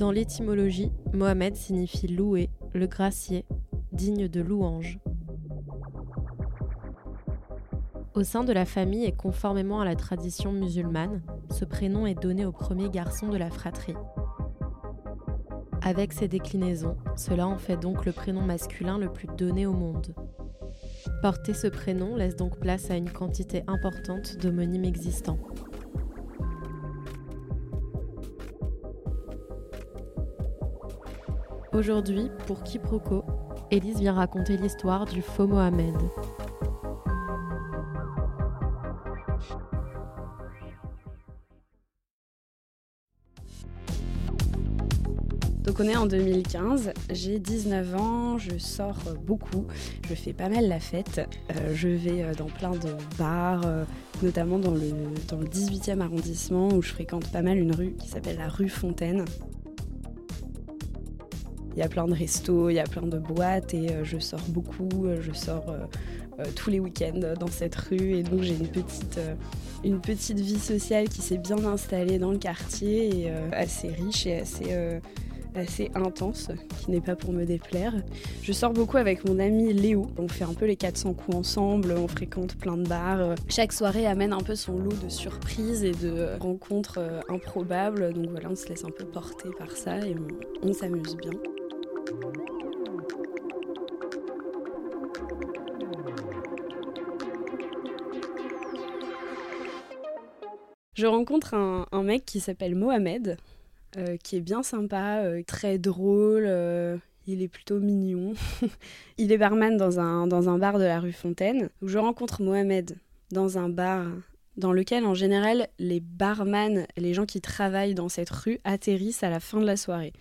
Dans l'étymologie, Mohamed signifie loué, le gracier, digne de louange. Au sein de la famille et conformément à la tradition musulmane, ce prénom est donné au premier garçon de la fratrie. Avec ses déclinaisons, cela en fait donc le prénom masculin le plus donné au monde. Porter ce prénom laisse donc place à une quantité importante d'homonymes existants. Aujourd'hui, pour Quiproquo, Élise vient raconter l'histoire du faux Mohamed. Donc on est en 2015, j'ai 19 ans, je sors beaucoup, je fais pas mal la fête, euh, je vais euh, dans plein de bars, euh, notamment dans le, dans le 18e arrondissement où je fréquente pas mal une rue qui s'appelle la rue Fontaine. Il y a plein de restos, il y a plein de boîtes et je sors beaucoup, je sors tous les week-ends dans cette rue et donc j'ai une petite, une petite vie sociale qui s'est bien installée dans le quartier et assez riche et assez assez intense, qui n'est pas pour me déplaire. Je sors beaucoup avec mon ami Léo. On fait un peu les 400 coups ensemble, on fréquente plein de bars. Chaque soirée amène un peu son lot de surprises et de rencontres euh, improbables. Donc voilà, on se laisse un peu porter par ça et on, s'amuse bien. Je rencontre un, mec qui s'appelle Mohamed, euh, qui est bien sympa, euh, très drôle. Euh, il est plutôt mignon. il est barman dans un, bar de la rue Fontaine, je rencontre Mohamed dans un bar dans lequel en général les barman, les gens qui travaillent dans cette rue atterrissent à la fin de la soirée.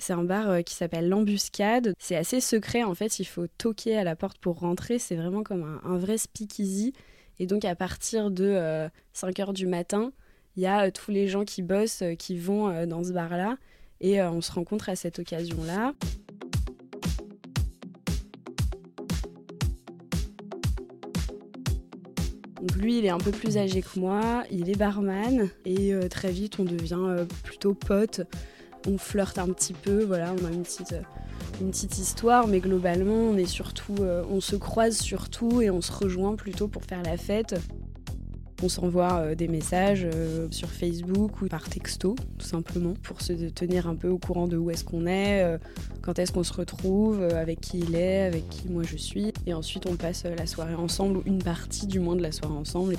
C'est un bar qui s'appelle l'Embuscade. C'est assez secret en fait, il faut toquer à la porte pour rentrer. C'est vraiment comme un, vrai speakeasy. Et donc à partir de 5 heures du matin, il y a euh, tous les gens qui bossent, euh, qui vont euh, dans ce bar-là. Et on se rencontre à cette occasion-là. Donc lui, il est un peu plus âgé que moi, il est barman et très vite on devient plutôt pote. On flirte un petit peu, voilà, on a une petite, petite histoire, mais globalement on est surtout, on se croise surtout et on se rejoint plutôt pour faire la fête. On s'envoie euh, des messages euh, sur Facebook ou par texto, tout simplement, pour se tenir un peu au courant de où est-ce qu'on est, euh, quand est-ce qu'on se retrouve, avec qui il est, avec qui moi je suis. Et ensuite, on passe la soirée ensemble, ou une partie du moins de la soirée ensemble.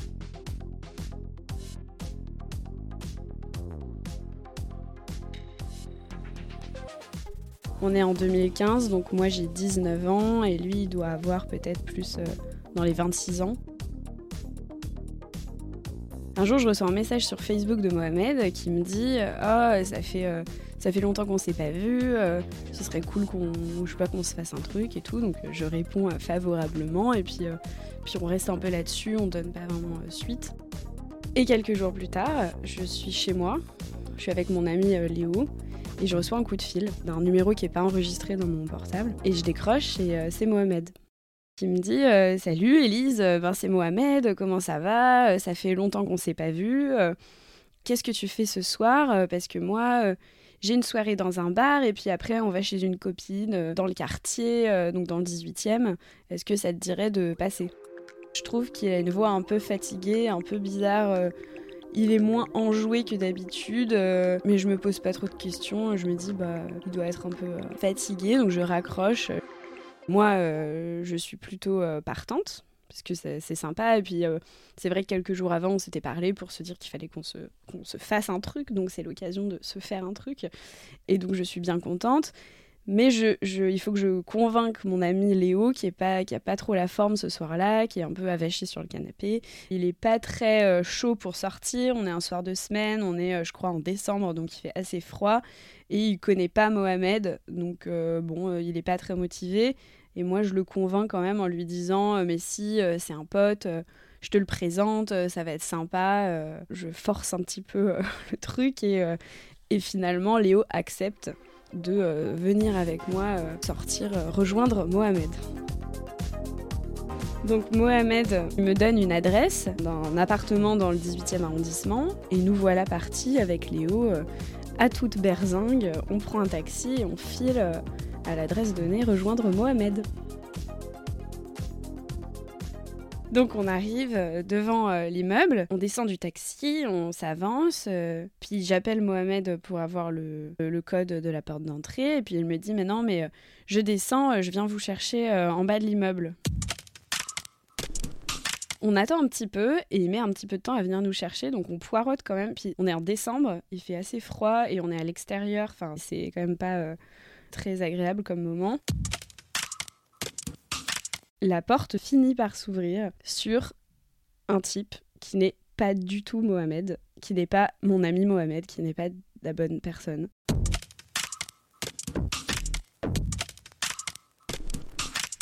On est en 2015, donc moi j'ai 19 ans et lui il doit avoir peut-être plus dans les 26 ans. Un jour, je reçois un message sur Facebook de Mohamed qui me dit Oh, ça fait, euh, ça fait longtemps qu'on s'est pas vu, euh, ce serait cool qu'on je pas, qu'on se fasse un truc et tout. Donc, je réponds favorablement et puis, puis on reste un peu là-dessus, on donne pas vraiment suite. Et quelques jours plus tard, je suis chez moi, je suis avec mon ami Léo et je reçois un coup de fil d'un numéro qui n'est pas enregistré dans mon portable et je décroche et c'est Mohamed qui me dit euh, Salut Elise, euh, ben, c'est Mohamed, comment ça va euh, Ça fait longtemps qu'on s'est pas vu. Qu'est-ce que tu fais ce soir Parce que moi, j'ai une soirée dans un bar et puis après, on va chez une copine dans le quartier, donc dans le 18e. Est-ce que ça te dirait de passer? Je trouve qu'il a une voix un peu fatiguée, un peu bizarre. Il est moins enjoué que d'habitude, mais je me pose pas trop de questions. Je me dis, bah, il doit être un peu fatigué, donc je raccroche. Moi, euh, je suis plutôt euh, partante parce que c'est sympa. Et puis, euh, c'est vrai que quelques jours avant, on s'était parlé pour se dire qu'il fallait qu'on se, se, fasse un truc. Donc, c'est l'occasion de se faire un truc. Et donc, je suis bien contente. Mais il faut que je convainque mon ami Léo, qui n'a pas, trop la forme ce soir-là, qui est un peu avaché sur le canapé. Il n'est pas très chaud pour sortir. On est un soir de semaine, on est, je crois, en décembre, donc il fait assez froid. Et il connaît pas Mohamed, donc bon, il n'est pas très motivé. Et moi, je le convainc quand même en lui disant euh, Mais si, euh, c'est un pote, euh, je te le présente, ça va être sympa. je force un petit peu le truc et, finalement, Léo accepte de venir avec moi sortir, rejoindre Mohamed. Donc Mohamed me donne une adresse d'un appartement dans le 18e arrondissement et nous voilà partis avec Léo à toute berzingue, on prend un taxi et on file à l'adresse donnée rejoindre Mohamed. Donc on arrive euh, devant euh, l'immeuble, on descend du taxi, on s'avance, euh, puis j'appelle Mohamed pour avoir le, code de la porte d'entrée, et puis il me dit mais non mais je descends, je viens vous chercher en bas de l'immeuble. On attend un petit peu et il met un petit peu de temps à venir nous chercher, donc on poirote quand même. Puis on est en décembre, il fait assez froid et on est à l'extérieur, enfin c'est quand même pas très agréable comme moment la porte finit par s'ouvrir sur un type qui n'est pas du tout Mohamed, qui n'est pas mon ami Mohamed, qui n'est pas la bonne personne.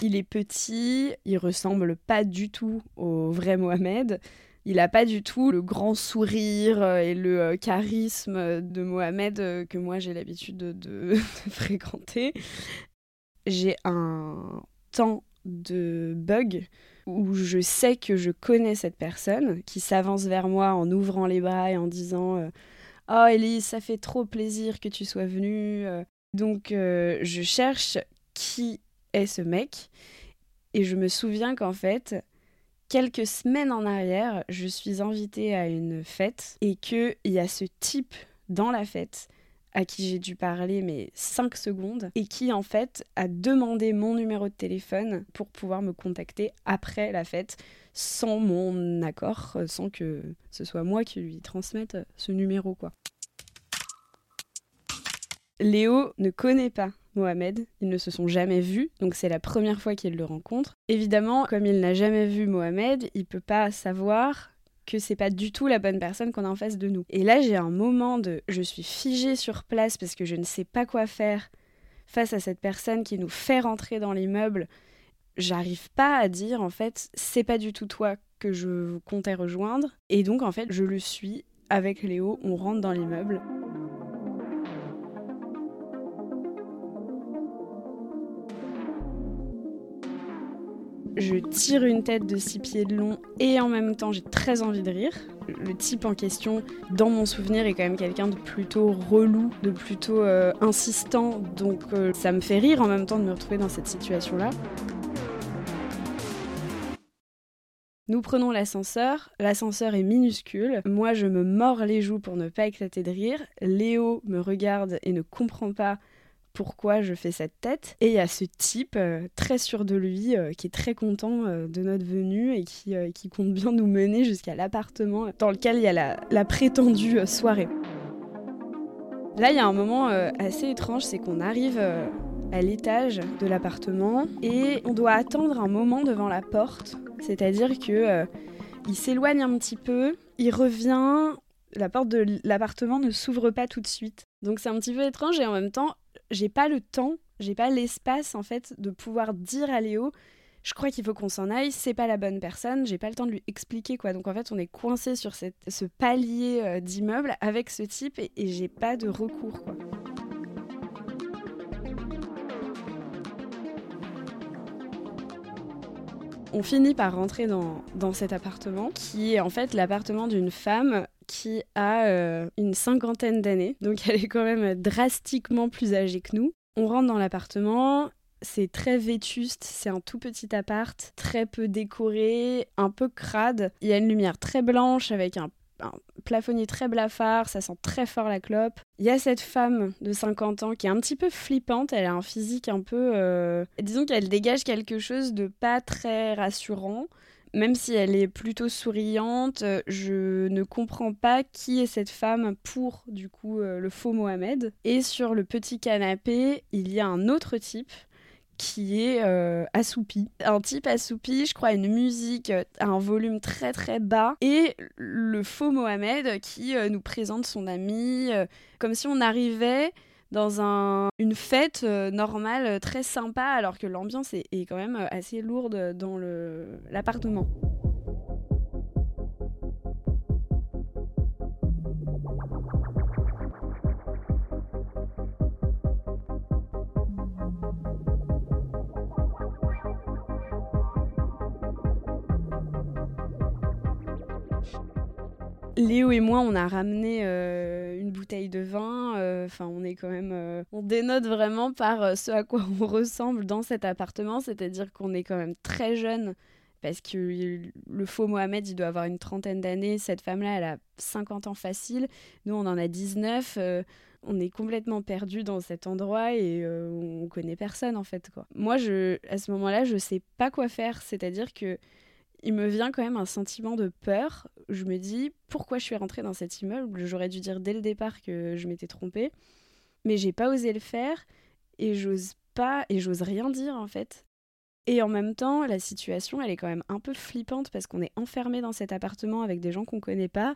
Il est petit, il ressemble pas du tout au vrai Mohamed. Il n'a pas du tout le grand sourire et le euh, charisme de Mohamed euh, que moi j'ai l'habitude de fréquenter. J'ai un temps de bug où je sais que je connais cette personne qui s'avance vers moi en ouvrant les bras et en disant Oh Elise, ça fait trop plaisir que tu sois venue. Euh. Donc euh, je cherche qui est ce mec et je me souviens qu'en fait, quelques semaines en arrière, je suis invitée à une fête et qu'il y a ce type dans la fête à qui j'ai dû parler mais 5 secondes et qui en fait a demandé mon numéro de téléphone pour pouvoir me contacter après la fête sans mon accord, euh, sans que ce soit moi qui lui transmette ce numéro quoi. Léo ne connaît pas Mohamed, ils ne se sont jamais vus, donc c'est la première fois qu'il le rencontre. Évidemment, comme il n'a jamais vu Mohamed, il peut pas savoir que c'est pas du tout la bonne personne qu'on a en face de nous. Et là, j'ai un moment de je suis figée sur place parce que je ne sais pas quoi faire face à cette personne qui nous fait rentrer dans l'immeuble. J'arrive pas à dire en fait, c'est pas du tout toi que je comptais rejoindre. Et donc en fait, je le suis avec Léo, on rentre dans l'immeuble. Je tire une tête de six pieds de long et en même temps j'ai très envie de rire. Le type en question, dans mon souvenir, est quand même quelqu'un de plutôt relou, de plutôt euh, insistant, donc euh, ça me fait rire en même temps de me retrouver dans cette situation-là. Nous prenons l'ascenseur, l'ascenseur est minuscule, moi je me mords les joues pour ne pas éclater de rire, Léo me regarde et ne comprend pas pourquoi je fais cette tête. Et il y a ce type euh, très sûr de lui euh, qui est très content euh, de notre venue et qui, qui, compte bien nous mener jusqu'à l'appartement dans lequel il y a la, la prétendue soirée. Là, il y a un moment assez étrange, c'est qu'on arrive à l'étage de l'appartement et on doit attendre un moment devant la porte. C'est-à-dire que il s'éloigne un petit peu, il revient, la porte de l'appartement ne s'ouvre pas tout de suite. Donc c'est un petit peu étrange et en même temps, j'ai pas le temps, j'ai pas l'espace en fait de pouvoir dire à Léo je crois qu'il faut qu'on s'en aille, c'est pas la bonne personne, j'ai pas le temps de lui expliquer quoi. Donc en fait, on est coincé sur ce palier euh, d'immeuble avec ce type et, j'ai pas de recours quoi. On finit par rentrer dans cet appartement qui est en fait l'appartement d'une femme qui a euh, une cinquantaine d'années, donc elle est quand même drastiquement plus âgée que nous. On rentre dans l'appartement, c'est très vétuste, c'est un tout petit appart, très peu décoré, un peu crade. Il y a une lumière très blanche avec un, plafonnier très blafard, ça sent très fort la clope. Il y a cette femme de 50 ans qui est un petit peu flippante, elle a un physique un peu... Euh, disons qu'elle dégage quelque chose de pas très rassurant même si elle est plutôt souriante, je ne comprends pas qui est cette femme pour du coup euh, le faux Mohamed. Et sur le petit canapé, il y a un autre type qui est euh, assoupi. Un type assoupi, je crois, une musique à un volume très très bas. Et le faux Mohamed qui euh, nous présente son ami, comme si on arrivait dans un, une fête euh, normale euh, très sympa alors que l'ambiance est, est, quand même euh, assez lourde dans l'appartement. Léo et moi, on a ramené euh, une bouteille de vin. Euh, enfin, on est quand même, euh, on dénote vraiment par ce à quoi on ressemble dans cet appartement, c'est-à-dire qu'on est quand même très jeune. Parce que le faux Mohamed, il doit avoir une trentaine d'années. Cette femme-là, elle a 50 ans facile. Nous, on en a 19 on est complètement perdu dans cet endroit et on connaît personne en fait. Moi je à ce moment-là, je sais pas quoi faire, c'est-à-dire que il me vient quand même un sentiment de peur. Je me dis pourquoi je suis rentrée dans cet immeuble? J'aurais dû dire dès le départ que je m'étais trompée, mais j'ai pas osé le faire et j'ose pas et j'ose rien dire en fait. Et en même temps, la situation, elle est quand même un peu flippante parce qu'on est enfermé dans cet appartement avec des gens qu'on connaît pas.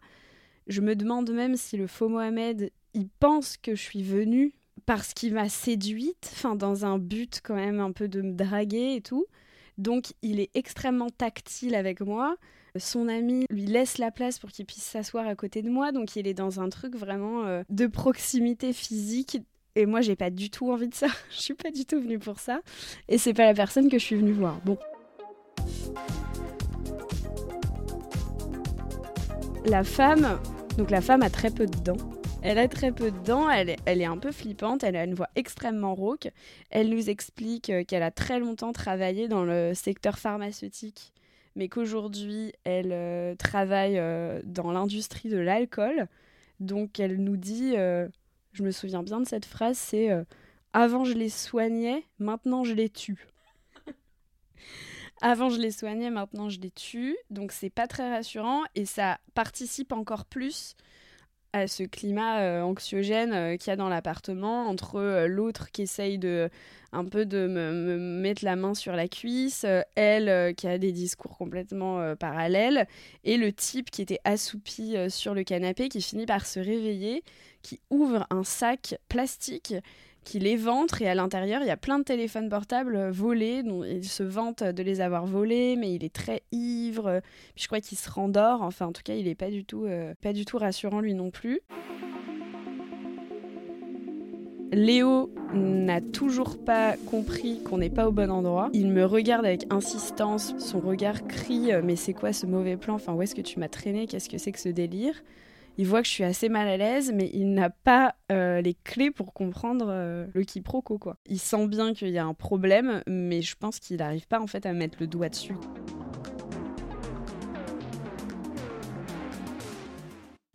Je me demande même si le faux Mohamed, il pense que je suis venue parce qu'il m'a séduite, enfin dans un but quand même un peu de me draguer et tout. Donc il est extrêmement tactile avec moi. Son ami lui laisse la place pour qu'il puisse s'asseoir à côté de moi, donc il est dans un truc vraiment euh, de proximité physique. Et moi, j'ai pas du tout envie de ça. je suis pas du tout venue pour ça. Et c'est pas la personne que je suis venue voir. Bon. La femme, donc la femme a très peu de dents. Elle a très peu de dents, elle est, un peu flippante, elle a une voix extrêmement rauque. Elle nous explique euh, qu'elle a très longtemps travaillé dans le secteur pharmaceutique, mais qu'aujourd'hui elle euh, travaille euh, dans l'industrie de l'alcool. Donc elle nous dit, je me souviens bien de cette phrase, c'est Avant je les soignais, maintenant je les tue. Avant je les soignais, maintenant je les tue. Donc c'est pas très rassurant et ça participe encore plus à ce climat euh, anxiogène euh, qu'il y a dans l'appartement entre euh, l'autre qui essaye de un peu de me, mettre la main sur la cuisse, elle qui a des discours complètement parallèles et le type qui était assoupi sur le canapé qui finit par se réveiller, qui ouvre un sac plastique qui les ventre et à l'intérieur il y a plein de téléphones portables volés dont il se vante de les avoir volés mais il est très ivre. Puis je crois qu'il se rendort. Enfin en tout cas il est pas du tout euh, pas du tout rassurant lui non plus. Léo n'a toujours pas compris qu'on n'est pas au bon endroit. Il me regarde avec insistance, son regard crie euh, Mais c'est quoi ce mauvais plan? Enfin, où est-ce que tu m'as traîné? Qu'est-ce que c'est que ce délire? Il voit que je suis assez mal à l'aise, mais il n'a pas euh, les clés pour comprendre euh, le quiproquo, quoi. Il sent bien qu'il y a un problème, mais je pense qu'il n'arrive pas en fait à mettre le doigt dessus.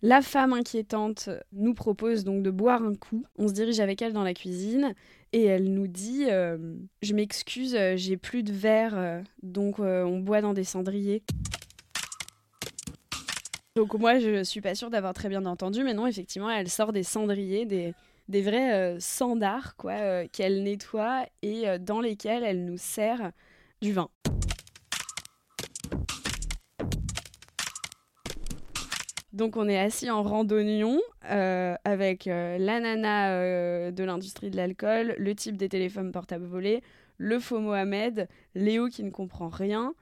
La femme inquiétante nous propose donc de boire un coup. On se dirige avec elle dans la cuisine et elle nous dit euh, Je m'excuse, j'ai plus de verre, donc on boit dans des cendriers. Donc moi, je suis pas sûre d'avoir très bien entendu, mais non, effectivement, elle sort des cendriers, des, vrais euh, sandards quoi, euh, qu'elle nettoie et euh, dans lesquels elle nous sert du vin. Donc on est assis en randonnion avec l'anana de l'industrie de l'alcool, le type des téléphones portables volés, le faux Mohamed, Léo qui ne comprend rien,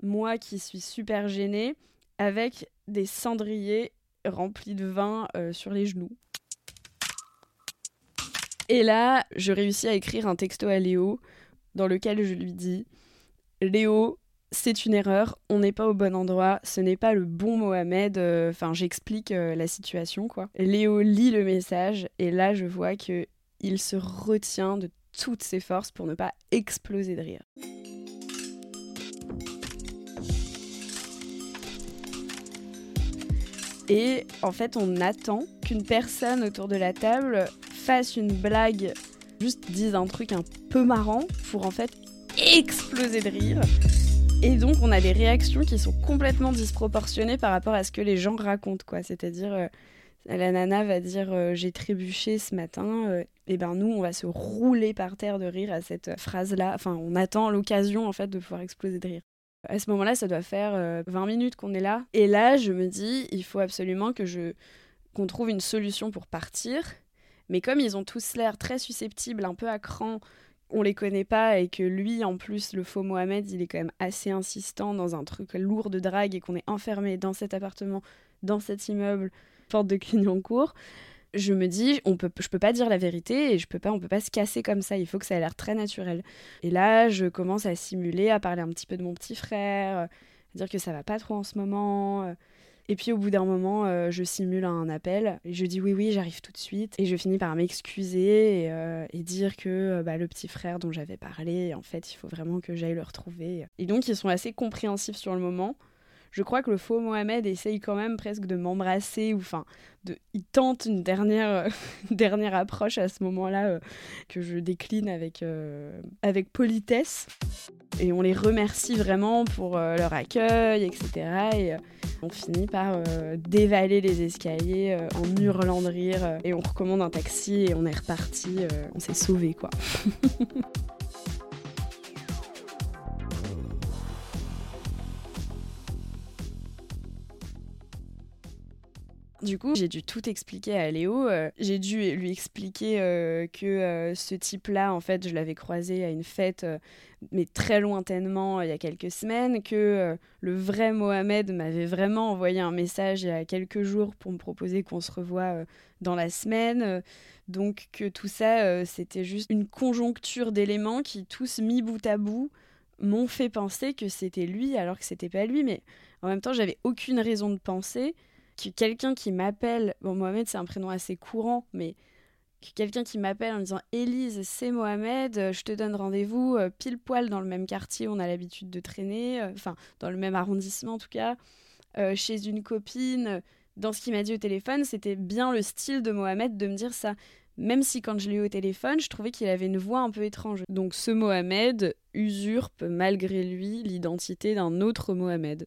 moi qui suis super gênée, avec des cendriers remplis de vin euh, sur les genoux. Et là, je réussis à écrire un texto à Léo dans lequel je lui dis Léo, c'est une erreur, on n'est pas au bon endroit, ce n'est pas le bon Mohamed. Euh, enfin, j'explique euh, la situation, quoi. Léo lit le message et là, je vois que il se retient de toutes ses forces pour ne pas exploser de rire. Et en fait, on attend qu'une personne autour de la table fasse une blague, juste dise un truc un peu marrant pour en fait exploser de rire. Et donc, on a des réactions qui sont complètement disproportionnées par rapport à ce que les gens racontent, quoi. C'est-à-dire, euh, la nana va dire euh, j'ai trébuché ce matin, euh, et ben nous, on va se rouler par terre de rire à cette phrase-là. Enfin, on attend l'occasion en fait de pouvoir exploser de rire. À ce moment-là, ça doit faire 20 euh, minutes qu'on est là. Et là, je me dis, il faut absolument que je qu'on trouve une solution pour partir. Mais comme ils ont tous l'air très susceptibles, un peu à cran, on les connaît pas et que lui, en plus, le faux Mohamed, il est quand même assez insistant dans un truc lourd de drague et qu'on est enfermé dans cet appartement, dans cet immeuble, porte de Clignancourt je me dis on peut je peux pas dire la vérité et je peux pas on peut pas se casser comme ça il faut que ça ait l'air très naturel et là je commence à simuler à parler un petit peu de mon petit frère à dire que ça va pas trop en ce moment Et puis au bout d'un moment, euh, je simule un appel et je dis oui, oui, j'arrive tout de suite. Et je finis par m'excuser et, euh, dire que euh, bah, le petit frère dont j'avais parlé, en fait, il faut vraiment que j'aille le retrouver. Et donc, ils sont assez compréhensifs sur le moment je crois que le faux Mohamed essaye quand même presque de m'embrasser ou enfin de il tente une dernière euh, dernière approche à ce moment-là euh, que je décline avec euh, avec politesse. Et on les remercie vraiment pour leur accueil etc et on finit par dévaler les escaliers en hurlant de rire et on recommande un taxi et on est reparti on s'est sauvé quoi Du coup, j'ai dû tout expliquer à Léo. Euh, j'ai dû lui expliquer euh, que euh, ce type-là, en fait, je l'avais croisé à une fête, mais très lointainement, il y a quelques semaines, que le vrai Mohamed m'avait vraiment envoyé un message il y a quelques jours pour me proposer qu'on se revoie dans la semaine. donc que tout ça, c'était juste une conjoncture d'éléments qui, tous mis bout à bout, m'ont fait penser que c'était lui alors que c'était pas lui. Mais en même temps, j'avais aucune raison de penser que quelqu'un qui m'appelle, bon Mohamed c'est un prénom assez courant, mais que quelqu'un qui m'appelle en disant Élise, c'est Mohamed, euh, je te donne rendez-vous euh, pile poil dans le même quartier on a l'habitude de traîner, euh, enfin dans le même arrondissement en tout cas, chez une copine. Dans ce qu'il m'a dit au téléphone, c'était bien le style de Mohamed de me dire ça. Même si quand je l'ai eu au téléphone, je trouvais qu'il avait une voix un peu étrange. Donc ce Mohamed usurpe malgré lui l'identité d'un autre Mohamed.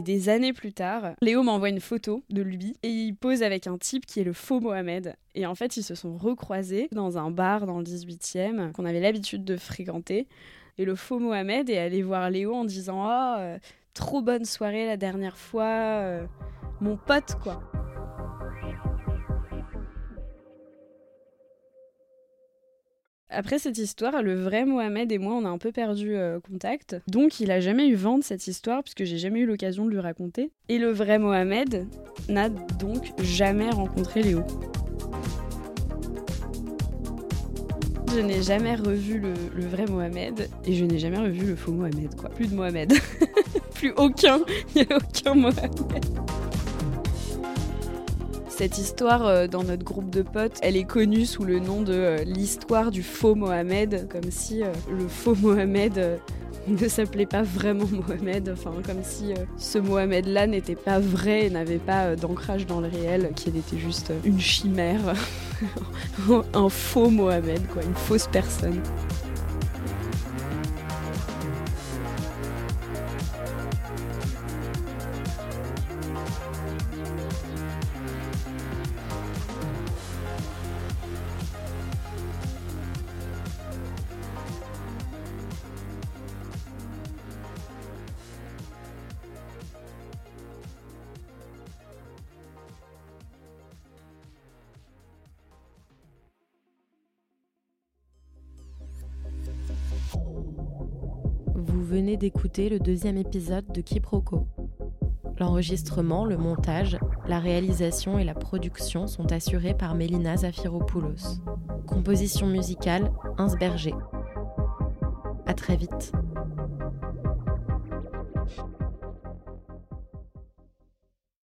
Et des années plus tard, Léo m'envoie une photo de lui et il pose avec un type qui est le faux Mohamed. Et en fait, ils se sont recroisés dans un bar dans le 18e qu'on avait l'habitude de fréquenter. Et le faux Mohamed est allé voir Léo en disant Oh, trop bonne soirée la dernière fois, euh, mon pote quoi. Après cette histoire, le vrai Mohamed et moi, on a un peu perdu euh, contact. Donc, il a jamais eu vent de cette histoire, puisque j'ai jamais eu l'occasion de lui raconter. Et le vrai Mohamed n'a donc jamais rencontré Léo. Je n'ai jamais revu le, vrai Mohamed et je n'ai jamais revu le faux Mohamed, quoi. Plus de Mohamed. Plus aucun. Il n'y a aucun Mohamed cette histoire euh, dans notre groupe de potes, elle est connue sous le nom de euh, l'histoire du faux Mohamed, comme si euh, le faux Mohamed ne s'appelait pas vraiment Mohamed, enfin comme si ce Mohamed-là n'était pas vrai et n'avait pas d'ancrage dans le réel, qu'il était juste une chimère, un faux Mohamed, quoi, une fausse personne. Venez d'écouter le deuxième épisode de Quiproquo. L'enregistrement, le montage, la réalisation et la production sont assurés par Mélina Zafiropoulos. Composition musicale, Insberger. À très vite.